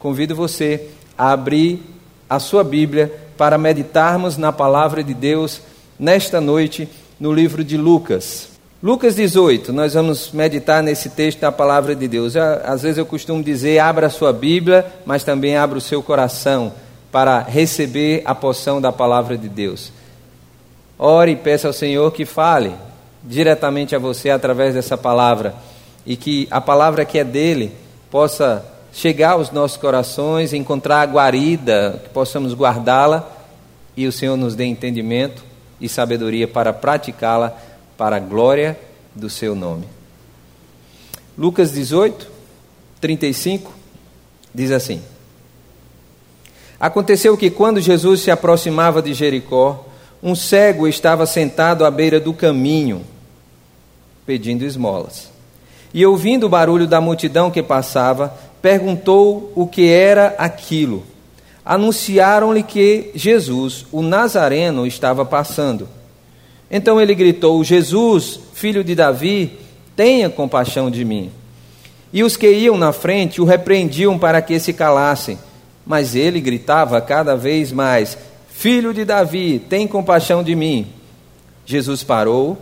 Convido você a abrir a sua Bíblia para meditarmos na palavra de Deus nesta noite no livro de Lucas. Lucas 18, nós vamos meditar nesse texto da palavra de Deus. Às vezes eu costumo dizer, abra a sua Bíblia, mas também abra o seu coração para receber a poção da palavra de Deus. Ore e peça ao Senhor que fale diretamente a você através dessa palavra e que a palavra que é dele possa chegar aos nossos corações, encontrar a guarida, que possamos guardá-la e o Senhor nos dê entendimento e sabedoria para praticá-la para a glória do seu nome. Lucas 18, 35 diz assim: Aconteceu que quando Jesus se aproximava de Jericó, um cego estava sentado à beira do caminho, pedindo esmolas. E ouvindo o barulho da multidão que passava, perguntou o que era aquilo. Anunciaram-lhe que Jesus, o Nazareno, estava passando. Então ele gritou: Jesus, filho de Davi, tenha compaixão de mim. E os que iam na frente o repreendiam para que se calassem. Mas ele gritava cada vez mais: Filho de Davi, tem compaixão de mim. Jesus parou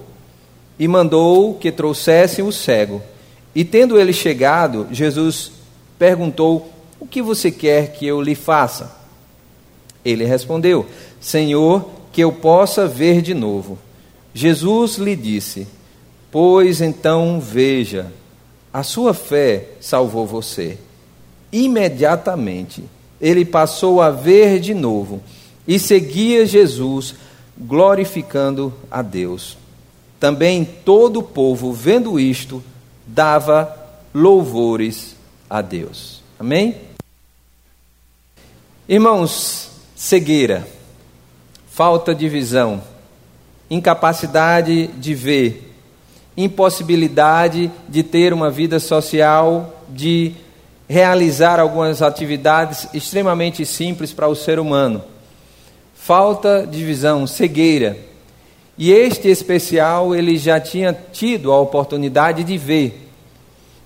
e mandou que trouxessem o cego. E tendo ele chegado, Jesus perguntou: O que você quer que eu lhe faça? Ele respondeu: Senhor, que eu possa ver de novo. Jesus lhe disse: Pois então veja, a sua fé salvou você. Imediatamente ele passou a ver de novo e seguia Jesus, glorificando a Deus. Também todo o povo, vendo isto, dava louvores a Deus. Amém? Irmãos, cegueira, falta de visão, incapacidade de ver, impossibilidade de ter uma vida social, de realizar algumas atividades extremamente simples para o ser humano. Falta de visão, cegueira. E este especial ele já tinha tido a oportunidade de ver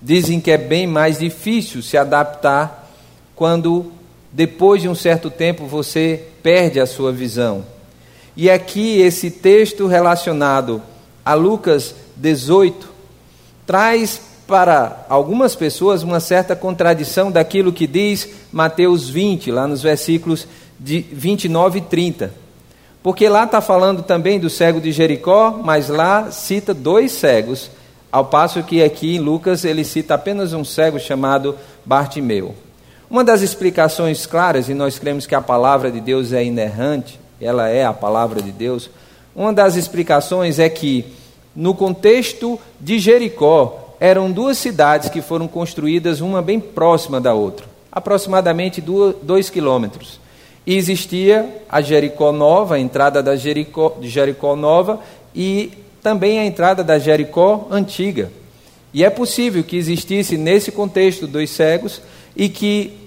Dizem que é bem mais difícil se adaptar quando, depois de um certo tempo, você perde a sua visão. E aqui esse texto relacionado a Lucas 18 traz para algumas pessoas uma certa contradição daquilo que diz Mateus 20, lá nos versículos de 29 e 30. Porque lá está falando também do cego de Jericó, mas lá cita dois cegos ao passo que aqui em Lucas ele cita apenas um cego chamado Bartimeu. Uma das explicações claras, e nós cremos que a palavra de Deus é inerrante, ela é a palavra de Deus, uma das explicações é que, no contexto de Jericó, eram duas cidades que foram construídas, uma bem próxima da outra, aproximadamente dois quilômetros. E existia a Jericó Nova, a entrada da Jericó, de Jericó Nova, e também a entrada da Jericó antiga. E é possível que existisse nesse contexto dois cegos e que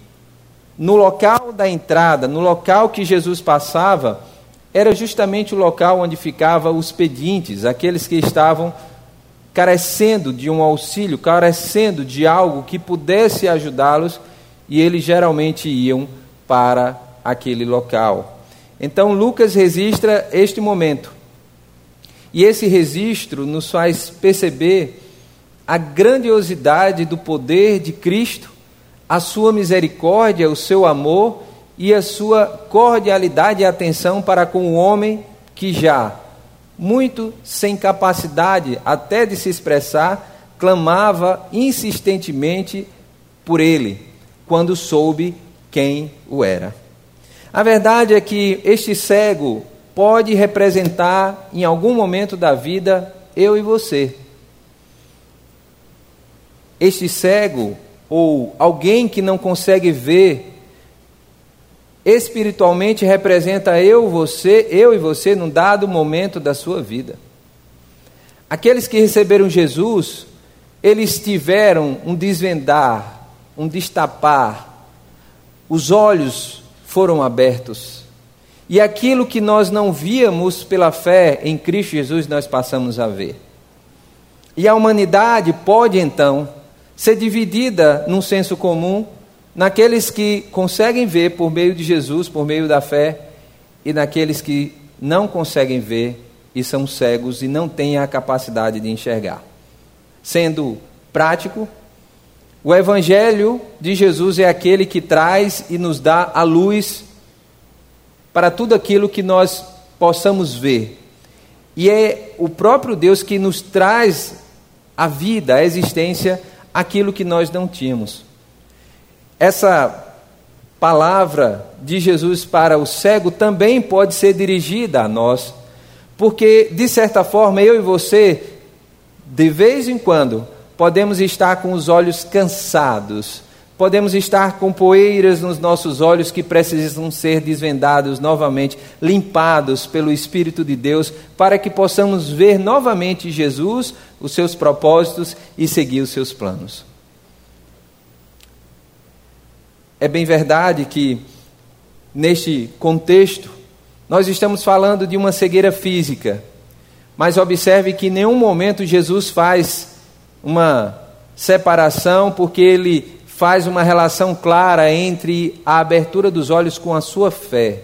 no local da entrada, no local que Jesus passava, era justamente o local onde ficavam os pedintes, aqueles que estavam carecendo de um auxílio, carecendo de algo que pudesse ajudá-los, e eles geralmente iam para aquele local. Então Lucas registra este momento e esse registro nos faz perceber a grandiosidade do poder de Cristo, a sua misericórdia, o seu amor e a sua cordialidade e atenção para com o homem que já, muito sem capacidade até de se expressar, clamava insistentemente por ele, quando soube quem o era. A verdade é que este cego pode representar, em algum momento da vida, eu e você. Este cego, ou alguém que não consegue ver, espiritualmente representa eu, você, eu e você num dado momento da sua vida. Aqueles que receberam Jesus, eles tiveram um desvendar, um destapar, os olhos foram abertos e aquilo que nós não víamos pela fé em Cristo Jesus, nós passamos a ver. E a humanidade pode então ser dividida num senso comum naqueles que conseguem ver por meio de Jesus, por meio da fé, e naqueles que não conseguem ver e são cegos e não têm a capacidade de enxergar. Sendo prático, o Evangelho de Jesus é aquele que traz e nos dá a luz para tudo aquilo que nós possamos ver. E é o próprio Deus que nos traz a vida, a existência, aquilo que nós não tínhamos. Essa palavra de Jesus para o cego também pode ser dirigida a nós, porque, de certa forma, eu e você, de vez em quando, podemos estar com os olhos cansados, podemos estar com poeiras nos nossos olhos que precisam ser desvendados novamente, limpados pelo Espírito de Deus, para que possamos ver novamente Jesus, os seus propósitos e seguir os seus planos. É bem verdade que, neste contexto, nós estamos falando de uma cegueira física, mas observe que em nenhum momento Jesus faz uma separação, porque ele faz uma relação clara entre a abertura dos olhos com a sua fé.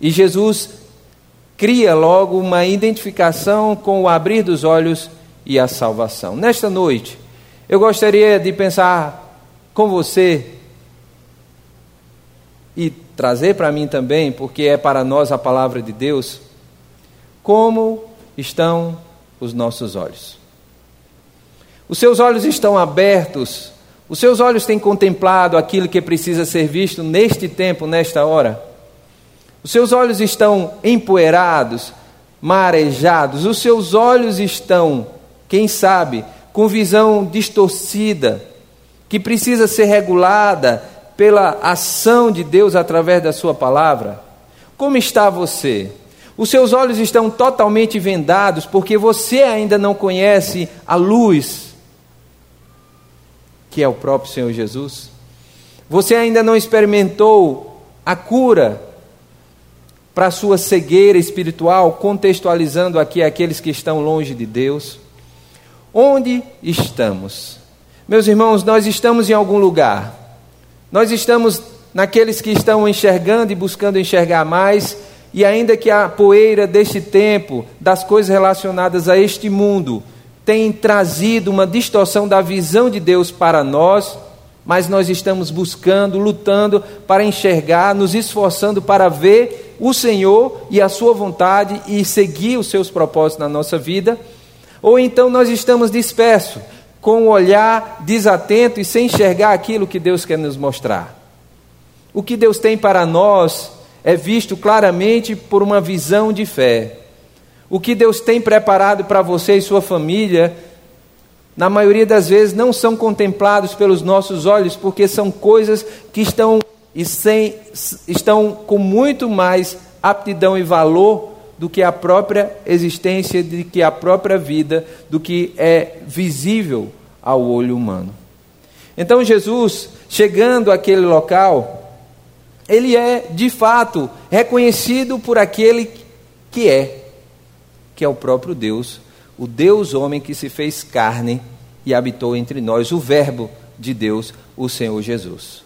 E Jesus cria logo uma identificação com o abrir dos olhos e a salvação. Nesta noite, eu gostaria de pensar com você e trazer para mim também, porque é para nós a palavra de Deus, como estão os nossos olhos. Os seus olhos estão abertos, os seus olhos têm contemplado aquilo que precisa ser visto neste tempo, nesta hora. Os seus olhos estão empoeirados, marejados, os seus olhos estão, quem sabe, com visão distorcida, que precisa ser regulada, pela ação de Deus através da Sua palavra? Como está você? Os seus olhos estão totalmente vendados porque você ainda não conhece a luz, que é o próprio Senhor Jesus? Você ainda não experimentou a cura para a sua cegueira espiritual, contextualizando aqui aqueles que estão longe de Deus? Onde estamos? Meus irmãos, nós estamos em algum lugar nós estamos naqueles que estão enxergando e buscando enxergar mais, e ainda que a poeira deste tempo, das coisas relacionadas a este mundo, tem trazido uma distorção da visão de Deus para nós, mas nós estamos buscando, lutando para enxergar, nos esforçando para ver o Senhor e a Sua vontade e seguir os seus propósitos na nossa vida, ou então nós estamos dispersos, com o olhar desatento e sem enxergar aquilo que Deus quer nos mostrar. O que Deus tem para nós é visto claramente por uma visão de fé. O que Deus tem preparado para você e sua família, na maioria das vezes, não são contemplados pelos nossos olhos, porque são coisas que estão, e sem, estão com muito mais aptidão e valor do que a própria existência, do que a própria vida, do que é visível ao olho humano. Então Jesus, chegando àquele local, ele é de fato reconhecido por aquele que é, que é o próprio Deus, o Deus homem que se fez carne e habitou entre nós, o Verbo de Deus, o Senhor Jesus.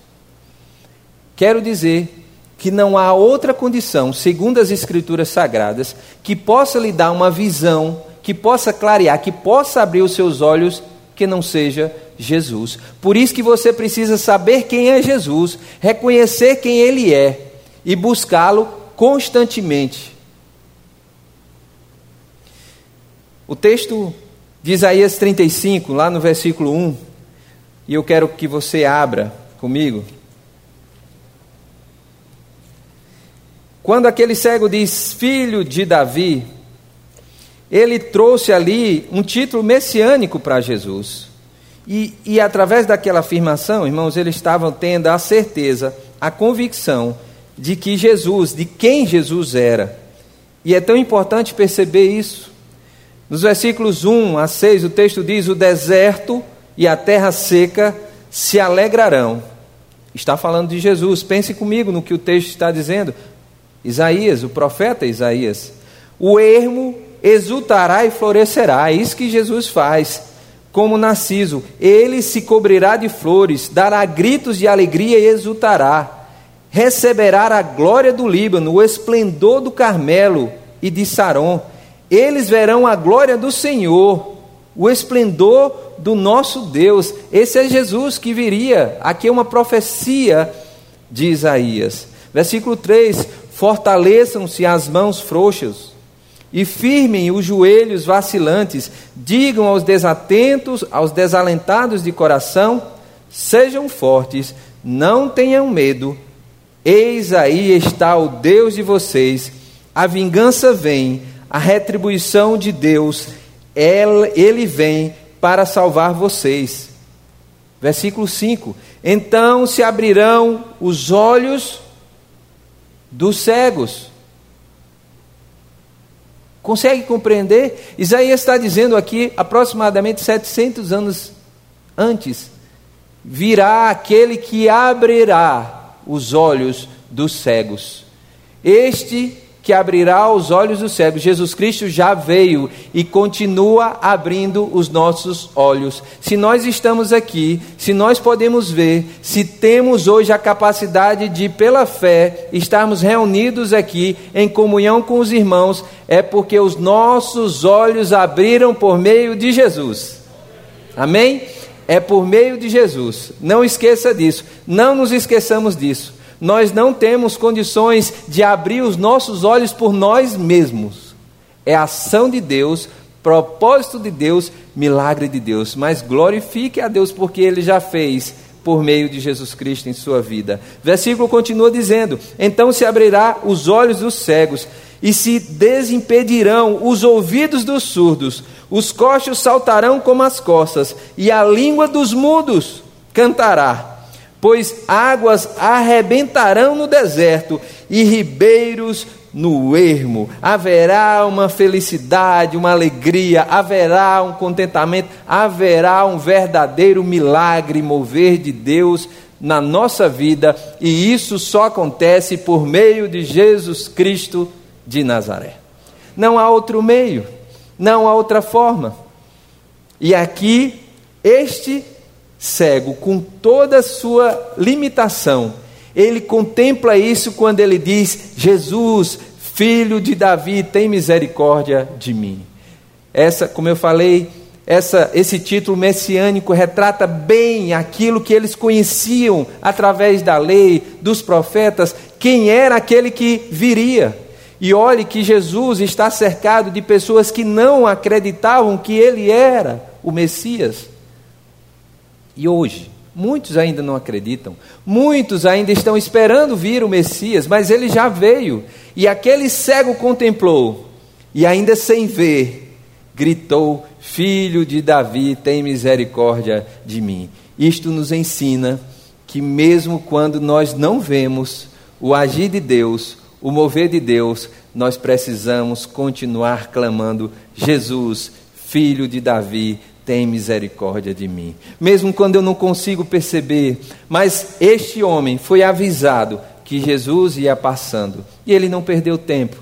Quero dizer que não há outra condição, segundo as Escrituras Sagradas, que possa lhe dar uma visão, que possa clarear, que possa abrir os seus olhos, que não seja Jesus. Por isso que você precisa saber quem é Jesus, reconhecer quem Ele é e buscá-lo constantemente. O texto de Isaías 35, lá no versículo 1, e eu quero que você abra comigo. Quando aquele cego diz filho de Davi, ele trouxe ali um título messiânico para Jesus. E, e através daquela afirmação, irmãos, eles estavam tendo a certeza, a convicção de que Jesus, de quem Jesus era. E é tão importante perceber isso. Nos versículos 1 a 6, o texto diz: O deserto e a terra seca se alegrarão. Está falando de Jesus. Pense comigo no que o texto está dizendo. Isaías, o profeta Isaías. O ermo exultará e florescerá. É isso que Jesus faz. como Narciso. Ele se cobrirá de flores, dará gritos de alegria e exultará. Receberá a glória do Líbano, o esplendor do Carmelo e de Saron. Eles verão a glória do Senhor, o esplendor do nosso Deus. Esse é Jesus que viria. Aqui é uma profecia de Isaías. Versículo 3: Fortaleçam-se as mãos frouxas e firmem os joelhos vacilantes, digam aos desatentos, aos desalentados de coração: sejam fortes, não tenham medo, eis aí está o Deus de vocês, a vingança vem, a retribuição de Deus, ele vem para salvar vocês. Versículo 5: Então se abrirão os olhos dos cegos Consegue compreender? Isaías está dizendo aqui, aproximadamente 700 anos antes, virá aquele que abrirá os olhos dos cegos. Este que abrirá os olhos dos cegos. Jesus Cristo já veio e continua abrindo os nossos olhos. Se nós estamos aqui, se nós podemos ver, se temos hoje a capacidade de, pela fé, estarmos reunidos aqui em comunhão com os irmãos, é porque os nossos olhos abriram por meio de Jesus. Amém? É por meio de Jesus. Não esqueça disso. Não nos esqueçamos disso nós não temos condições de abrir os nossos olhos por nós mesmos. É ação de Deus, propósito de Deus, milagre de Deus. Mas glorifique a Deus porque Ele já fez por meio de Jesus Cristo em sua vida. Versículo continua dizendo: Então se abrirá os olhos dos cegos e se desimpedirão os ouvidos dos surdos, os coxos saltarão como as costas, e a língua dos mudos cantará pois águas arrebentarão no deserto e ribeiros no ermo. Haverá uma felicidade, uma alegria, haverá um contentamento, haverá um verdadeiro milagre mover de Deus na nossa vida, e isso só acontece por meio de Jesus Cristo de Nazaré. Não há outro meio, não há outra forma. E aqui, este cego, com toda a sua limitação, ele contempla isso quando ele diz: Jesus, filho de Davi, tem misericórdia de mim. Essa, como eu falei, essa, esse título messiânico retrata bem aquilo que eles conheciam através da lei, dos profetas, quem era aquele que viria. E olhe que Jesus está cercado de pessoas que não acreditavam que ele era o Messias. E hoje, muitos ainda não acreditam, muitos ainda estão esperando vir o Messias, mas ele já veio. E aquele cego contemplou, e ainda sem ver, gritou: Filho de Davi, tem misericórdia de mim. Isto nos ensina que, mesmo quando nós não vemos o agir de Deus, o mover de Deus, nós precisamos continuar clamando: Jesus, filho de Davi, tem misericórdia de mim. Mesmo quando eu não consigo perceber, mas este homem foi avisado que Jesus ia passando e ele não perdeu tempo.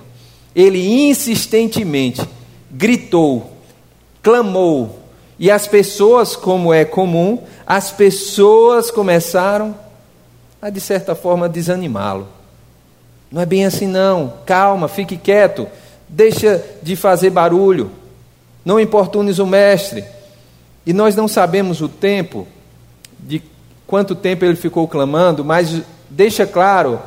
Ele insistentemente gritou, clamou, e as pessoas, como é comum, as pessoas começaram a, de certa forma, desanimá-lo. Não é bem assim, não. Calma, fique quieto. Deixa de fazer barulho. Não importunes o mestre. E nós não sabemos o tempo, de quanto tempo ele ficou clamando, mas deixa claro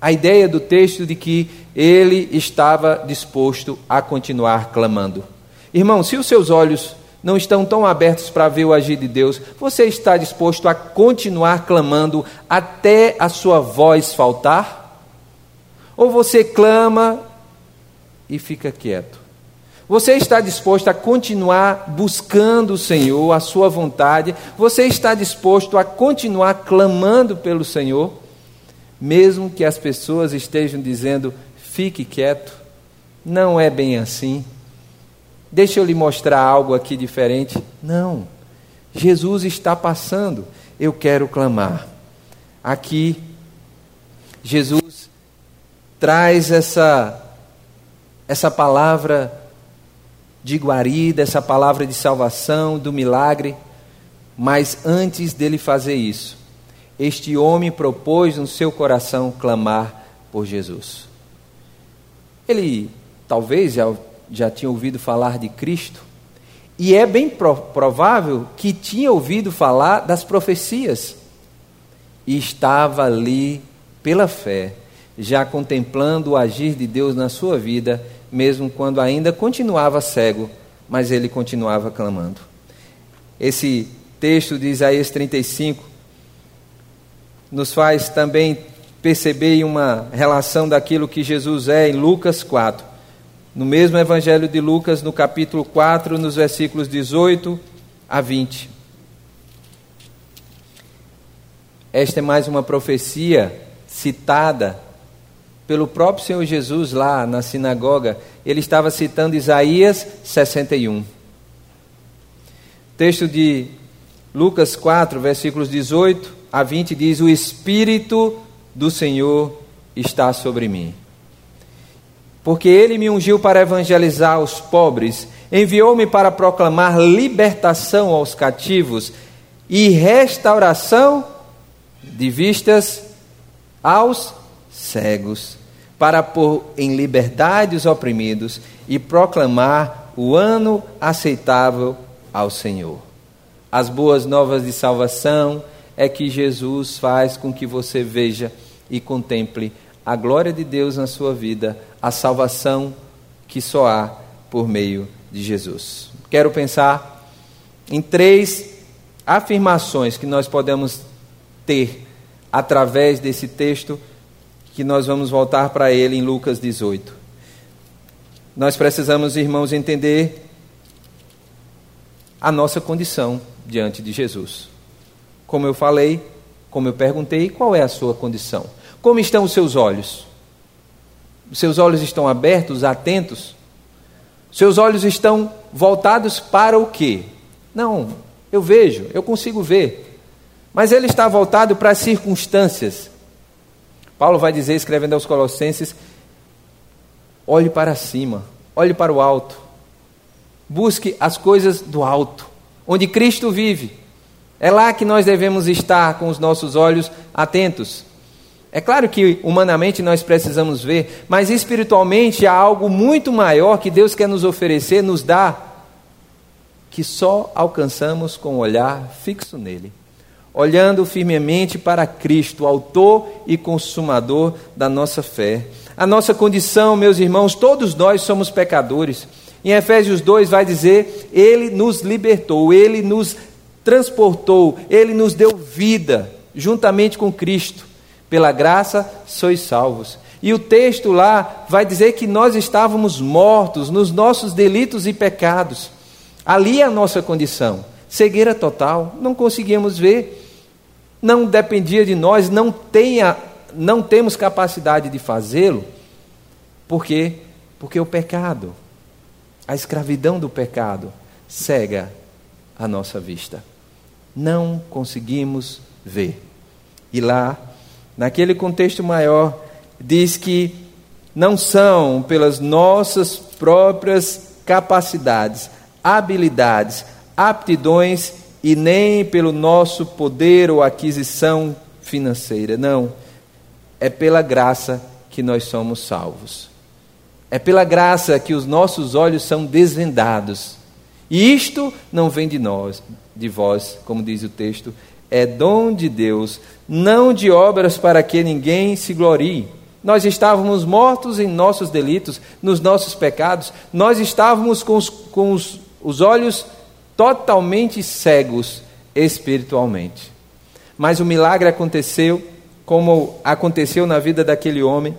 a ideia do texto de que ele estava disposto a continuar clamando. Irmão, se os seus olhos não estão tão abertos para ver o agir de Deus, você está disposto a continuar clamando até a sua voz faltar? Ou você clama e fica quieto? Você está disposto a continuar buscando o Senhor, a sua vontade? Você está disposto a continuar clamando pelo Senhor? Mesmo que as pessoas estejam dizendo, fique quieto, não é bem assim. Deixa eu lhe mostrar algo aqui diferente. Não, Jesus está passando, eu quero clamar. Aqui, Jesus traz essa, essa palavra de guarida, essa palavra de salvação, do milagre. Mas antes dele fazer isso, este homem propôs no seu coração clamar por Jesus. Ele talvez já, já tinha ouvido falar de Cristo, e é bem provável que tinha ouvido falar das profecias, e estava ali pela fé, já contemplando o agir de Deus na sua vida, mesmo quando ainda continuava cego, mas ele continuava clamando. Esse texto de Isaías 35 nos faz também perceber uma relação daquilo que Jesus é em Lucas 4. No mesmo Evangelho de Lucas, no capítulo 4, nos versículos 18 a 20. Esta é mais uma profecia citada pelo próprio Senhor Jesus lá na sinagoga. Ele estava citando Isaías 61. Texto de Lucas 4, versículos 18 a 20 diz: O Espírito do Senhor está sobre mim. Porque ele me ungiu para evangelizar os pobres, enviou-me para proclamar libertação aos cativos e restauração de vistas aos cegos, para pôr em liberdade os oprimidos e proclamar o ano aceitável ao Senhor. As boas novas de salvação é que Jesus faz com que você veja e contemple a glória de Deus na sua vida, a salvação que só há por meio de Jesus. Quero pensar em três afirmações que nós podemos ter através desse texto que nós vamos voltar para ele em Lucas 18. Nós precisamos, irmãos, entender a nossa condição diante de Jesus. Como eu falei, como eu perguntei, qual é a sua condição? Como estão os seus olhos? Os seus olhos estão abertos, atentos? Seus olhos estão voltados para o quê? Não, eu vejo, eu consigo ver. Mas ele está voltado para as circunstâncias. Paulo vai dizer, escrevendo aos Colossenses: olhe para cima, olhe para o alto, busque as coisas do alto, onde Cristo vive. É lá que nós devemos estar com os nossos olhos atentos. É claro que humanamente nós precisamos ver, mas espiritualmente há algo muito maior que Deus quer nos oferecer, nos dar, que só alcançamos com o olhar fixo nele, olhando firmemente para Cristo, autor e consumador da nossa fé. A nossa condição, meus irmãos, todos nós somos pecadores. Em Efésios 2 vai dizer: Ele nos libertou, Ele nos transportou, ele nos deu vida juntamente com Cristo. Pela graça sois salvos. E o texto lá vai dizer que nós estávamos mortos nos nossos delitos e pecados. Ali é a nossa condição. Cegueira total, não conseguíamos ver, não dependia de nós, não, tenha, não temos capacidade de fazê-lo. Por quê? Porque o pecado, a escravidão do pecado, cega a nossa vista não conseguimos ver. E lá, naquele contexto maior, diz que não são pelas nossas próprias capacidades, habilidades, aptidões e nem pelo nosso poder ou aquisição financeira. Não. É pela graça que nós somos salvos. É pela graça que os nossos olhos são desvendados. E isto não vem de nós, de vós, como diz o texto, é dom de Deus, não de obras para que ninguém se glorie. Nós estávamos mortos em nossos delitos, nos nossos pecados, nós estávamos com os, com os, os olhos totalmente cegos espiritualmente. Mas o milagre aconteceu, como aconteceu na vida daquele homem.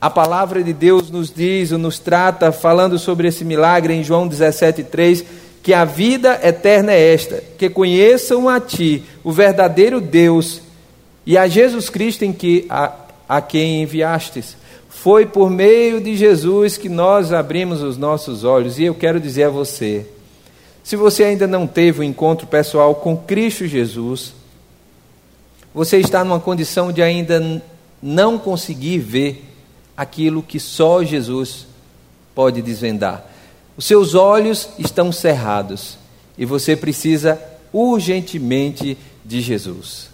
A palavra de Deus nos diz, ou nos trata, falando sobre esse milagre em João 17,3 que a vida eterna é esta, que conheçam a Ti, o verdadeiro Deus, e a Jesus Cristo em que, a, a quem enviastes. Foi por meio de Jesus que nós abrimos os nossos olhos, e eu quero dizer a você: se você ainda não teve um encontro pessoal com Cristo Jesus, você está numa condição de ainda não conseguir ver aquilo que só Jesus pode desvendar. Os seus olhos estão cerrados e você precisa urgentemente de Jesus.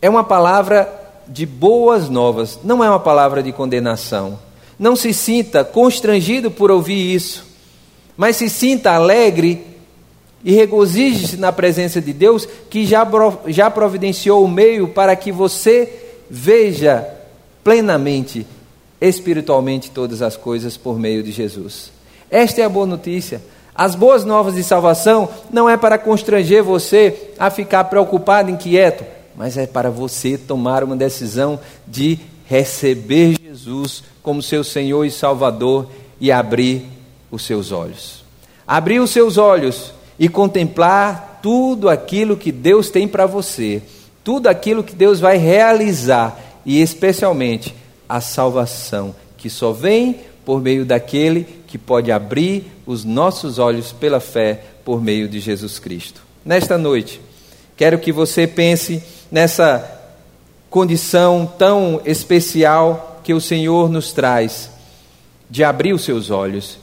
É uma palavra de boas novas, não é uma palavra de condenação. Não se sinta constrangido por ouvir isso, mas se sinta alegre e regozije-se na presença de Deus, que já, já providenciou o meio para que você veja plenamente, espiritualmente, todas as coisas por meio de Jesus. Esta é a boa notícia. As boas novas de salvação não é para constranger você a ficar preocupado, inquieto, mas é para você tomar uma decisão de receber Jesus como seu Senhor e Salvador e abrir os seus olhos. Abrir os seus olhos e contemplar tudo aquilo que Deus tem para você, tudo aquilo que Deus vai realizar e especialmente a salvação que só vem por meio daquele que pode abrir os nossos olhos pela fé por meio de Jesus Cristo. Nesta noite, quero que você pense nessa condição tão especial que o Senhor nos traz de abrir os seus olhos,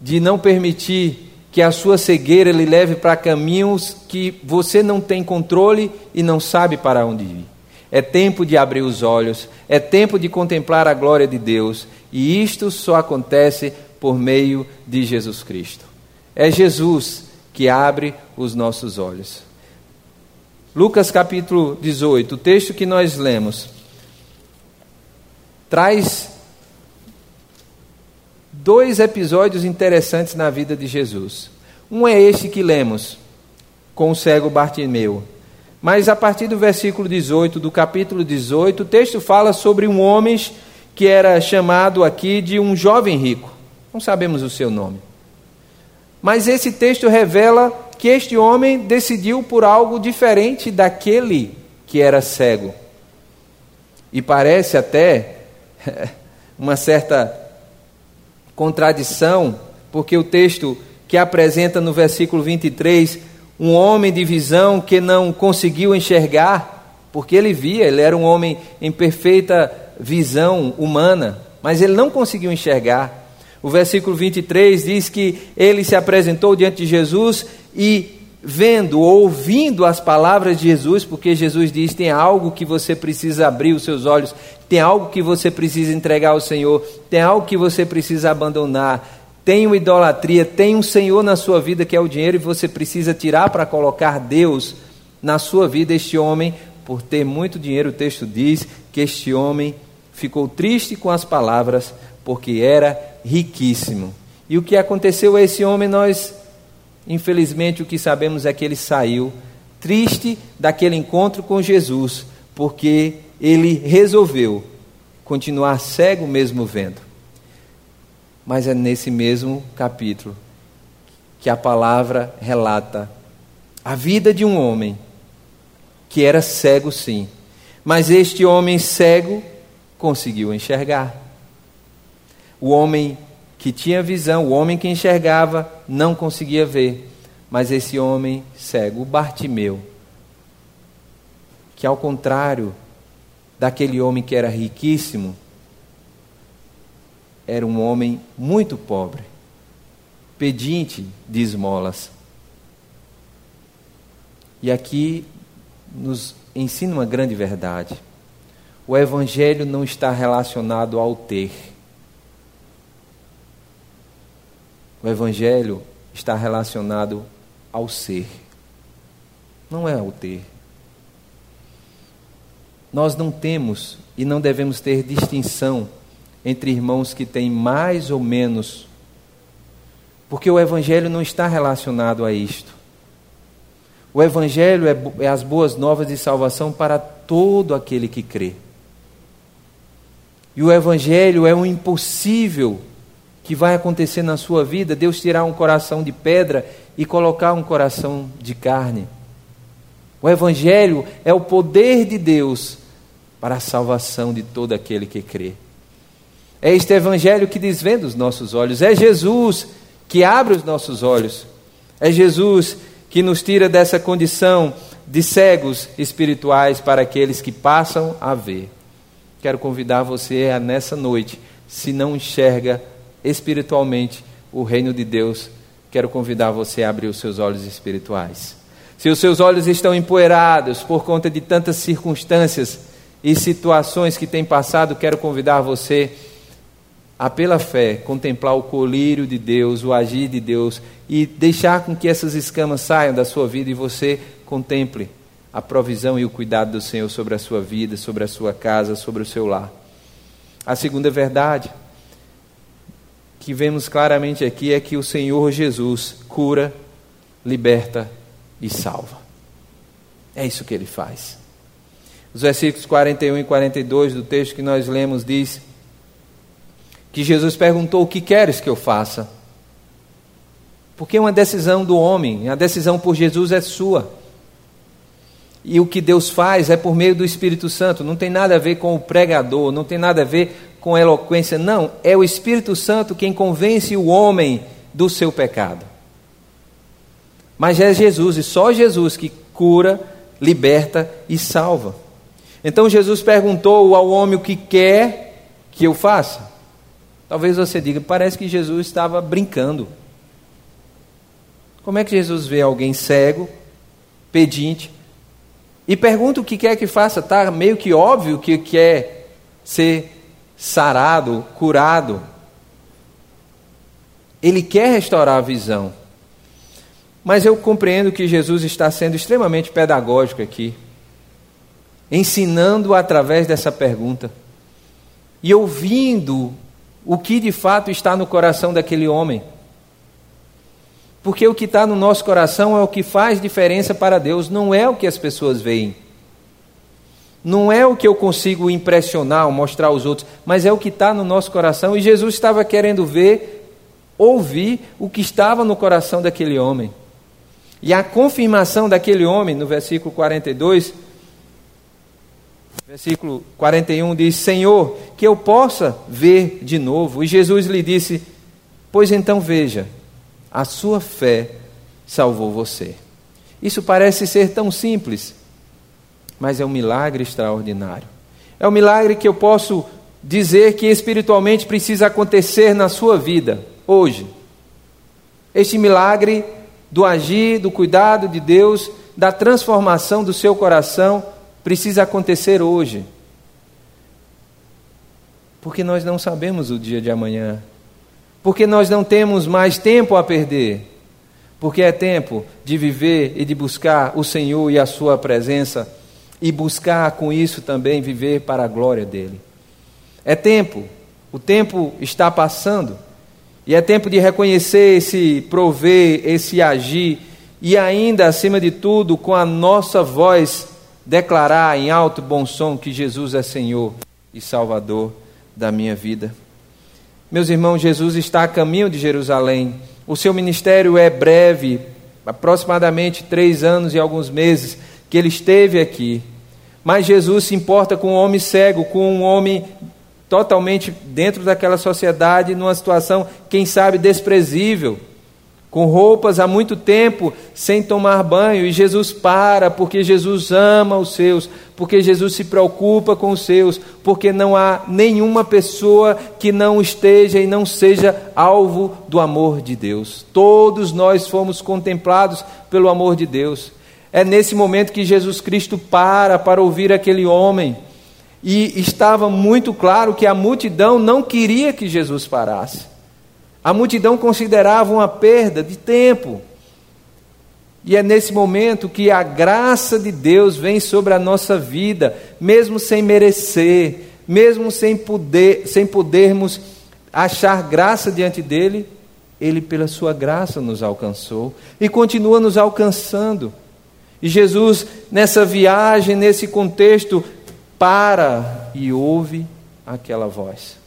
de não permitir que a sua cegueira lhe leve para caminhos que você não tem controle e não sabe para onde ir. É tempo de abrir os olhos, é tempo de contemplar a glória de Deus, e isto só acontece por meio de Jesus Cristo. É Jesus que abre os nossos olhos. Lucas capítulo 18, o texto que nós lemos, traz dois episódios interessantes na vida de Jesus. Um é este que lemos, com o cego Bartimeu. Mas a partir do versículo 18, do capítulo 18, o texto fala sobre um homem que era chamado aqui de um jovem rico. Não sabemos o seu nome. Mas esse texto revela que este homem decidiu por algo diferente daquele que era cego. E parece até uma certa contradição, porque o texto que apresenta no versículo 23 um homem de visão que não conseguiu enxergar, porque ele via, ele era um homem em perfeita visão humana, mas ele não conseguiu enxergar. O versículo 23 diz que ele se apresentou diante de Jesus e vendo, ouvindo as palavras de Jesus, porque Jesus diz: tem algo que você precisa abrir os seus olhos, tem algo que você precisa entregar ao Senhor, tem algo que você precisa abandonar. Tem uma idolatria, tem um Senhor na sua vida que é o dinheiro e você precisa tirar para colocar Deus na sua vida. Este homem, por ter muito dinheiro, o texto diz que este homem ficou triste com as palavras, porque era riquíssimo. E o que aconteceu a esse homem, nós, infelizmente, o que sabemos é que ele saiu triste daquele encontro com Jesus, porque ele resolveu continuar cego mesmo vendo. Mas é nesse mesmo capítulo que a palavra relata a vida de um homem que era cego, sim, mas este homem cego conseguiu enxergar. O homem que tinha visão, o homem que enxergava, não conseguia ver. Mas esse homem cego, o Bartimeu, que ao contrário daquele homem que era riquíssimo, era um homem muito pobre, pedinte de esmolas. E aqui nos ensina uma grande verdade. O Evangelho não está relacionado ao ter. O Evangelho está relacionado ao ser, não é ao ter. Nós não temos e não devemos ter distinção entre irmãos que têm mais ou menos, porque o Evangelho não está relacionado a isto. O Evangelho é, é as boas novas de salvação para todo aquele que crê. E o Evangelho é um impossível que vai acontecer na sua vida, Deus tirar um coração de pedra e colocar um coração de carne. O Evangelho é o poder de Deus para a salvação de todo aquele que crê. É este Evangelho que desvenda os nossos olhos, é Jesus que abre os nossos olhos, é Jesus que nos tira dessa condição de cegos espirituais para aqueles que passam a ver. Quero convidar você a nessa noite, se não enxerga espiritualmente, o reino de Deus, quero convidar você a abrir os seus olhos espirituais. Se os seus olhos estão empoeirados por conta de tantas circunstâncias e situações que têm passado, quero convidar você a, pela fé, contemplar o colírio de Deus, o agir de Deus e deixar com que essas escamas saiam da sua vida e você contemple a provisão e o cuidado do Senhor sobre a sua vida, sobre a sua casa, sobre o seu lar. A segunda verdade que vemos claramente aqui é que o Senhor Jesus cura, liberta e salva. É isso que ele faz. Os versículos 41 e 42 do texto que nós lemos diz que Jesus perguntou: "O que queres que eu faça?" Porque uma decisão do homem, a decisão por Jesus é sua. E o que Deus faz é por meio do Espírito Santo, não tem nada a ver com o pregador, não tem nada a ver com eloquência, não, é o Espírito Santo quem convence o homem do seu pecado. Mas é Jesus, e só Jesus que cura, liberta e salva. Então Jesus perguntou ao homem o que quer que eu faça. Talvez você diga, parece que Jesus estava brincando. Como é que Jesus vê alguém cego, pedinte, e pergunta o que quer que faça? Está meio que óbvio que quer ser sarado, curado. Ele quer restaurar a visão. Mas eu compreendo que Jesus está sendo extremamente pedagógico aqui, ensinando através dessa pergunta e ouvindo o que de fato está no coração daquele homem. Porque o que está no nosso coração é o que faz diferença para Deus, não é o que as pessoas veem. Não é o que eu consigo impressionar ou mostrar aos outros, mas é o que está no nosso coração. E Jesus estava querendo ver, ouvir o que estava no coração daquele homem. E a confirmação daquele homem, no versículo 42, versículo 41 diz: Senhor, que eu possa ver de novo. E Jesus lhe disse: Pois então veja, a sua fé salvou você. Isso parece ser tão simples, mas é um milagre extraordinário. É um milagre que eu posso dizer que espiritualmente precisa acontecer na sua vida, hoje. Este milagre do agir, do cuidado de Deus, da transformação do seu coração, precisa acontecer hoje. Porque nós não sabemos o dia de amanhã. Porque nós não temos mais tempo a perder. Porque é tempo de viver e de buscar o Senhor e a Sua presença e buscar com isso também viver para a glória dele. É tempo, o tempo está passando, e é tempo de reconhecer esse prover, esse agir, e ainda, acima de tudo, com a nossa voz, declarar em alto bom som que Jesus é Senhor e Salvador da minha vida. Meus irmãos, Jesus está a caminho de Jerusalém. O seu ministério é breve, aproximadamente três anos e alguns meses que ele esteve aqui. Mas Jesus se importa com um homem cego, com um homem totalmente dentro daquela sociedade, numa situação, quem sabe, desprezível, com roupas há muito tempo sem tomar banho, e Jesus para, porque Jesus ama os seus, porque Jesus se preocupa com os seus, porque não há nenhuma pessoa que não esteja e não seja alvo do amor de Deus. Todos nós fomos contemplados pelo amor de Deus. É nesse momento que Jesus Cristo para para ouvir aquele homem. E estava muito claro que a multidão não queria que Jesus parasse. A multidão considerava uma perda de tempo. E é nesse momento que a graça de Deus vem sobre a nossa vida, mesmo sem merecer, mesmo sem, poder, sem podermos achar graça diante dele, ele, pela sua graça, nos alcançou e continua nos alcançando. E Jesus, nessa viagem, nesse contexto, para e ouve aquela voz.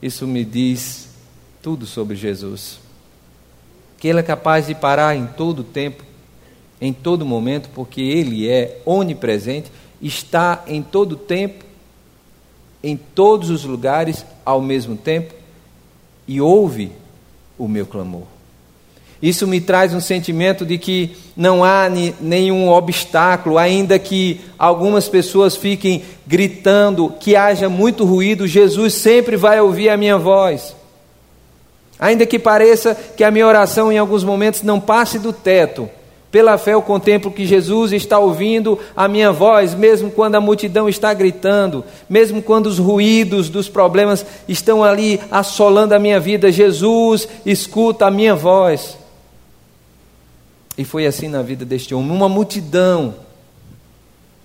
Isso me diz tudo sobre Jesus. Que Ele é capaz de parar em todo tempo, em todo momento, porque Ele é onipresente, está em todo tempo, em todos os lugares, ao mesmo tempo, e ouve o meu clamor. Isso me traz um sentimento de que não há nenhum obstáculo, ainda que algumas pessoas fiquem gritando, que haja muito ruído, Jesus sempre vai ouvir a minha voz. Ainda que pareça que a minha oração em alguns momentos não passe do teto, pela fé eu contemplo que Jesus está ouvindo a minha voz, mesmo quando a multidão está gritando, mesmo quando os ruídos dos problemas estão ali assolando a minha vida. Jesus escuta a minha voz. E foi assim na vida deste homem, uma multidão,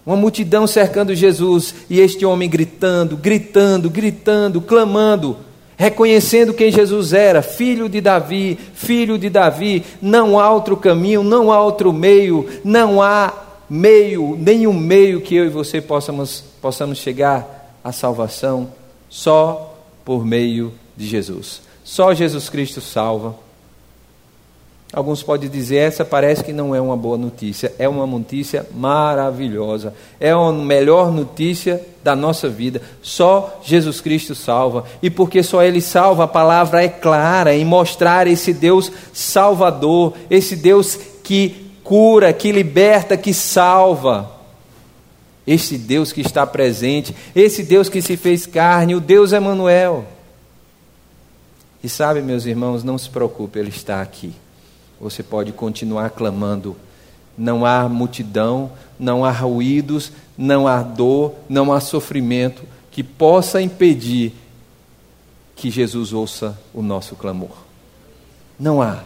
uma multidão cercando Jesus, e este homem gritando, gritando, gritando, clamando. Reconhecendo quem Jesus era, filho de Davi, filho de Davi, não há outro caminho, não há outro meio, não há meio, nenhum meio que eu e você possamos, possamos chegar à salvação, só por meio de Jesus. Só Jesus Cristo salva. Alguns podem dizer, essa parece que não é uma boa notícia. É uma notícia maravilhosa. É a melhor notícia da nossa vida. Só Jesus Cristo salva. E porque só Ele salva, a palavra é clara em mostrar esse Deus salvador, esse Deus que cura, que liberta, que salva. Esse Deus que está presente, esse Deus que se fez carne, o Deus Emanuel. E sabe, meus irmãos, não se preocupe, Ele está aqui você pode continuar clamando. Não há multidão, não há ruídos, não há dor, não há sofrimento que possa impedir que Jesus ouça o nosso clamor. Não há.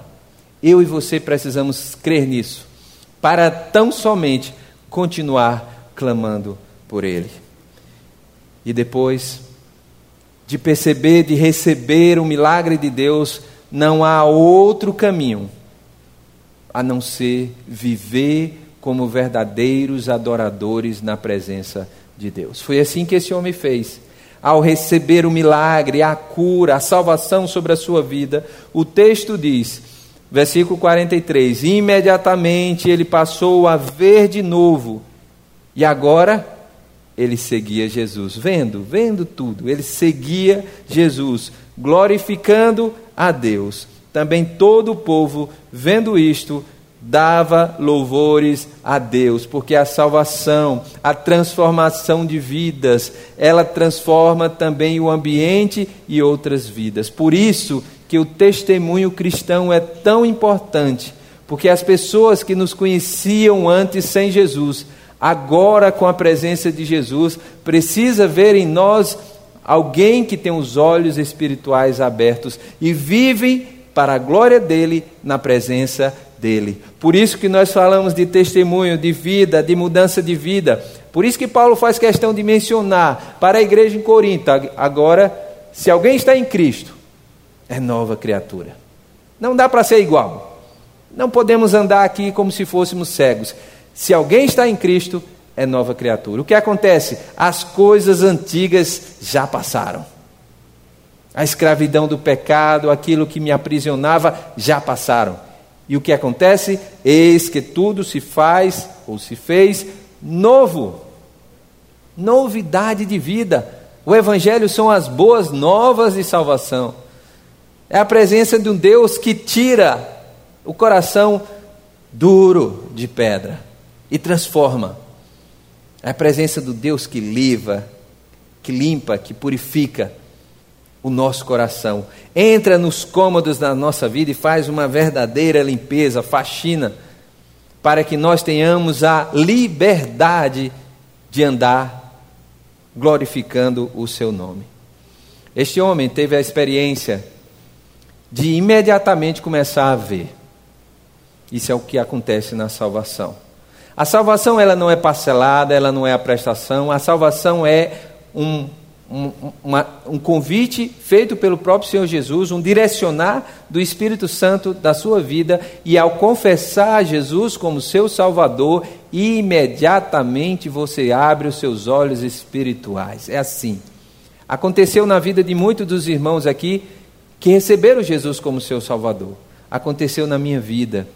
Eu e você precisamos crer nisso, para tão somente continuar clamando por Ele. E depois de perceber, de receber o milagre de Deus, não há outro caminho a não ser viver como verdadeiros adoradores na presença de Deus. Foi assim que esse homem fez. Ao receber o milagre, a cura, a salvação sobre a sua vida, o texto diz, versículo 43: imediatamente ele passou a ver de novo, e agora ele seguia Jesus, vendo, vendo tudo, ele seguia Jesus, glorificando a Deus. Também todo o povo, vendo isto, dava louvores a Deus, porque a salvação, a transformação de vidas, ela transforma também o ambiente e outras vidas. Por isso que o testemunho cristão é tão importante, porque as pessoas que nos conheciam antes sem Jesus, agora com a presença de Jesus, precisa ver em nós alguém que tem os olhos espirituais abertos e vive para a glória dele na presença dele. Por isso que nós falamos de testemunho, de vida, de mudança de vida. Por isso que Paulo faz questão de mencionar para a igreja em Corinto, agora, se alguém está em Cristo, é nova criatura. Não dá para ser igual. Não podemos andar aqui como se fôssemos cegos. Se alguém está em Cristo, é nova criatura. O que acontece? As coisas antigas já passaram. A escravidão do pecado, aquilo que me aprisionava, já passaram. E o que acontece? Eis que tudo se faz ou se fez novo. Novidade de vida. O Evangelho são as boas novas de salvação. É a presença de um Deus que tira o coração duro de pedra e transforma. É a presença do Deus que liva, que limpa, que purifica o nosso coração. Entra nos cômodos da nossa vida e faz uma verdadeira limpeza, faxina, para que nós tenhamos a liberdade de andar glorificando o seu nome. Este homem teve a experiência de imediatamente começar a ver. Isso é o que acontece na salvação. A salvação ela não é parcelada, ela não é a prestação, a salvação é um um, uma, um convite feito pelo próprio Senhor Jesus, um direcionar do Espírito Santo da sua vida, e ao confessar Jesus como seu Salvador, imediatamente você abre os seus olhos espirituais. É assim. Aconteceu na vida de muitos dos irmãos aqui que receberam Jesus como seu Salvador. Aconteceu na minha vida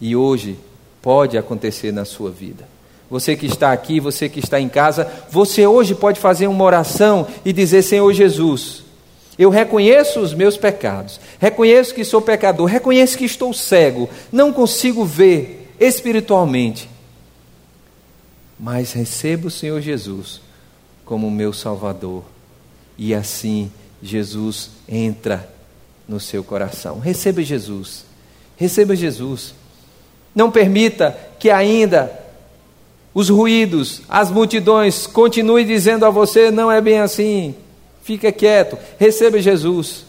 e hoje pode acontecer na sua vida você que está aqui, você que está em casa, você hoje pode fazer uma oração e dizer: Senhor Jesus, eu reconheço os meus pecados, reconheço que sou pecador, reconheço que estou cego, não consigo ver espiritualmente, mas recebo o Senhor Jesus como meu Salvador, e assim Jesus entra no seu coração. Receba Jesus. Receba Jesus. Não permita que ainda os ruídos, as multidões continuem dizendo a você: não é bem assim. Fica quieto. Receba Jesus.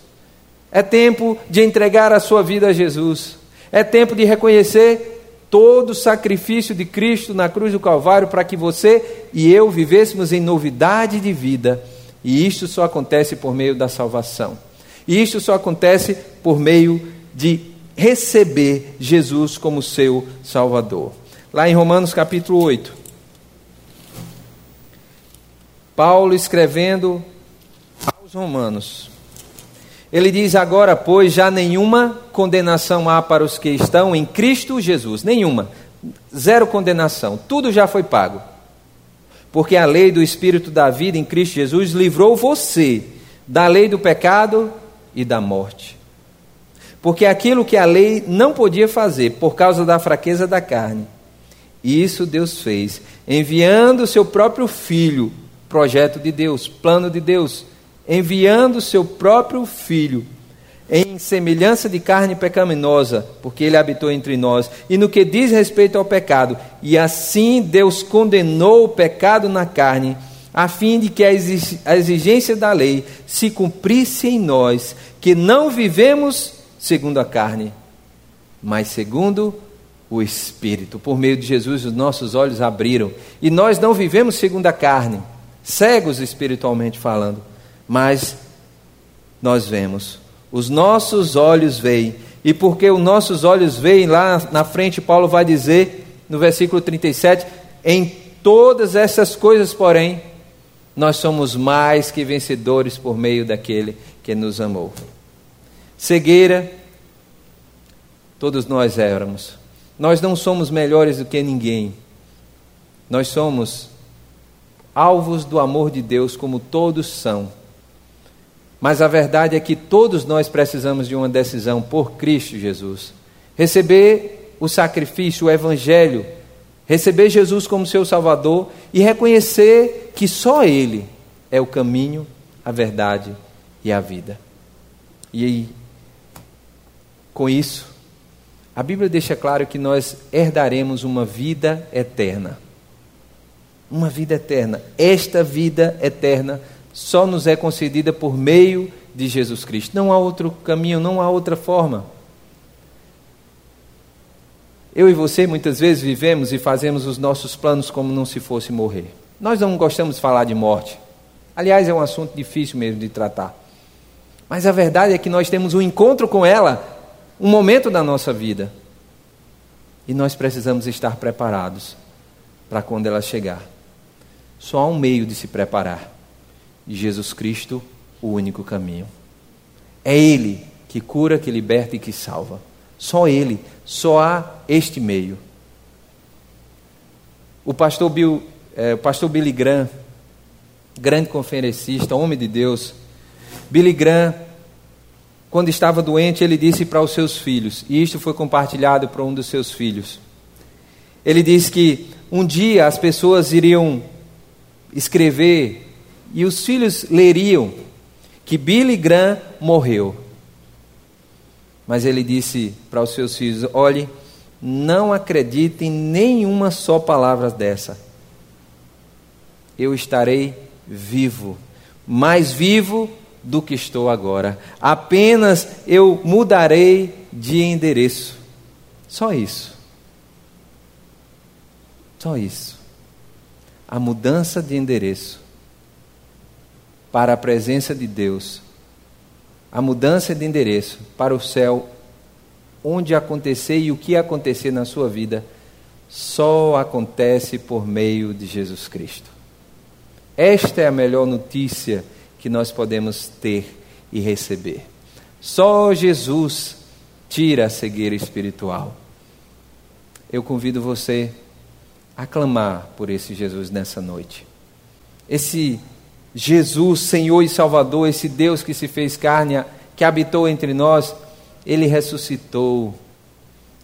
É tempo de entregar a sua vida a Jesus. É tempo de reconhecer todo o sacrifício de Cristo na cruz do Calvário para que você e eu vivêssemos em novidade de vida. E isto só acontece por meio da salvação. E isto só acontece por meio de receber Jesus como seu Salvador. Lá em Romanos capítulo 8, Paulo escrevendo aos Romanos, ele diz: Agora, pois, já nenhuma condenação há para os que estão em Cristo Jesus. Nenhuma. Zero condenação. Tudo já foi pago. Porque a lei do Espírito da vida em Cristo Jesus livrou você da lei do pecado e da morte. Porque aquilo que a lei não podia fazer por causa da fraqueza da carne, isso Deus fez, enviando o seu próprio filho, projeto de Deus, plano de Deus, enviando o seu próprio filho em semelhança de carne pecaminosa, porque ele habitou entre nós, e no que diz respeito ao pecado, e assim Deus condenou o pecado na carne, a fim de que a exigência da lei se cumprisse em nós, que não vivemos segundo a carne, mas segundo o Espírito. Por meio de Jesus, os nossos olhos abriram, e nós não vivemos segundo a carne, cegos espiritualmente falando, mas nós vemos. Os nossos olhos veem. E porque os nossos olhos veem, lá na frente, Paulo vai dizer, no versículo 37, em todas essas coisas, porém, nós somos mais que vencedores por meio daquele que nos amou. Cegueira, todos nós éramos. Nós não somos melhores do que ninguém. Nós somos alvos do amor de Deus, como todos são. Mas a verdade é que todos nós precisamos de uma decisão por Cristo Jesus. Receber o sacrifício, o Evangelho, receber Jesus como seu Salvador e reconhecer que só Ele é o caminho, a verdade e a vida. E com isso, a Bíblia deixa claro que nós herdaremos uma vida eterna. Uma vida eterna. Esta vida eterna só nos é concedida por meio de Jesus Cristo. Não há outro caminho, não há outra forma. Eu e você muitas vezes vivemos e fazemos os nossos planos como não se fosse morrer. Nós não gostamos de falar de morte. Aliás, é um assunto difícil mesmo de tratar. Mas a verdade é que nós temos um encontro com ela, um momento da nossa vida. E nós precisamos estar preparados para quando ela chegar. Só há um meio de se preparar Jesus Cristo o único caminho. É Ele que cura, que liberta e que salva. Só Ele, só há este meio. O pastor, Bill, é, o pastor Billy Graham, grande conferencista, homem de Deus, Billy Graham, quando estava doente, ele disse para os seus filhos, e isto foi compartilhado para um dos seus filhos. Ele disse que um dia as pessoas iriam escrever e os filhos leriam que Billy Graham morreu. Mas ele disse para os seus filhos: olhe, não acreditem em nenhuma só palavra dessa. Eu estarei vivo, mais vivo do que estou agora. Apenas eu mudarei de endereço. Só isso. Só isso. A mudança de endereço para a presença de Deus, a mudança de endereço para o céu, onde acontecer e o que acontecer na sua vida, só acontece por meio de Jesus Cristo. Esta é a melhor notícia que nós podemos ter e receber. Só Jesus tira a cegueira espiritual. Eu convido você a clamar por esse Jesus nessa noite. Esse Jesus, Senhor e Salvador, esse Deus que se fez carne, que habitou entre nós, ele ressuscitou,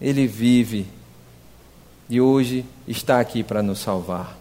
ele vive e hoje está aqui para nos salvar.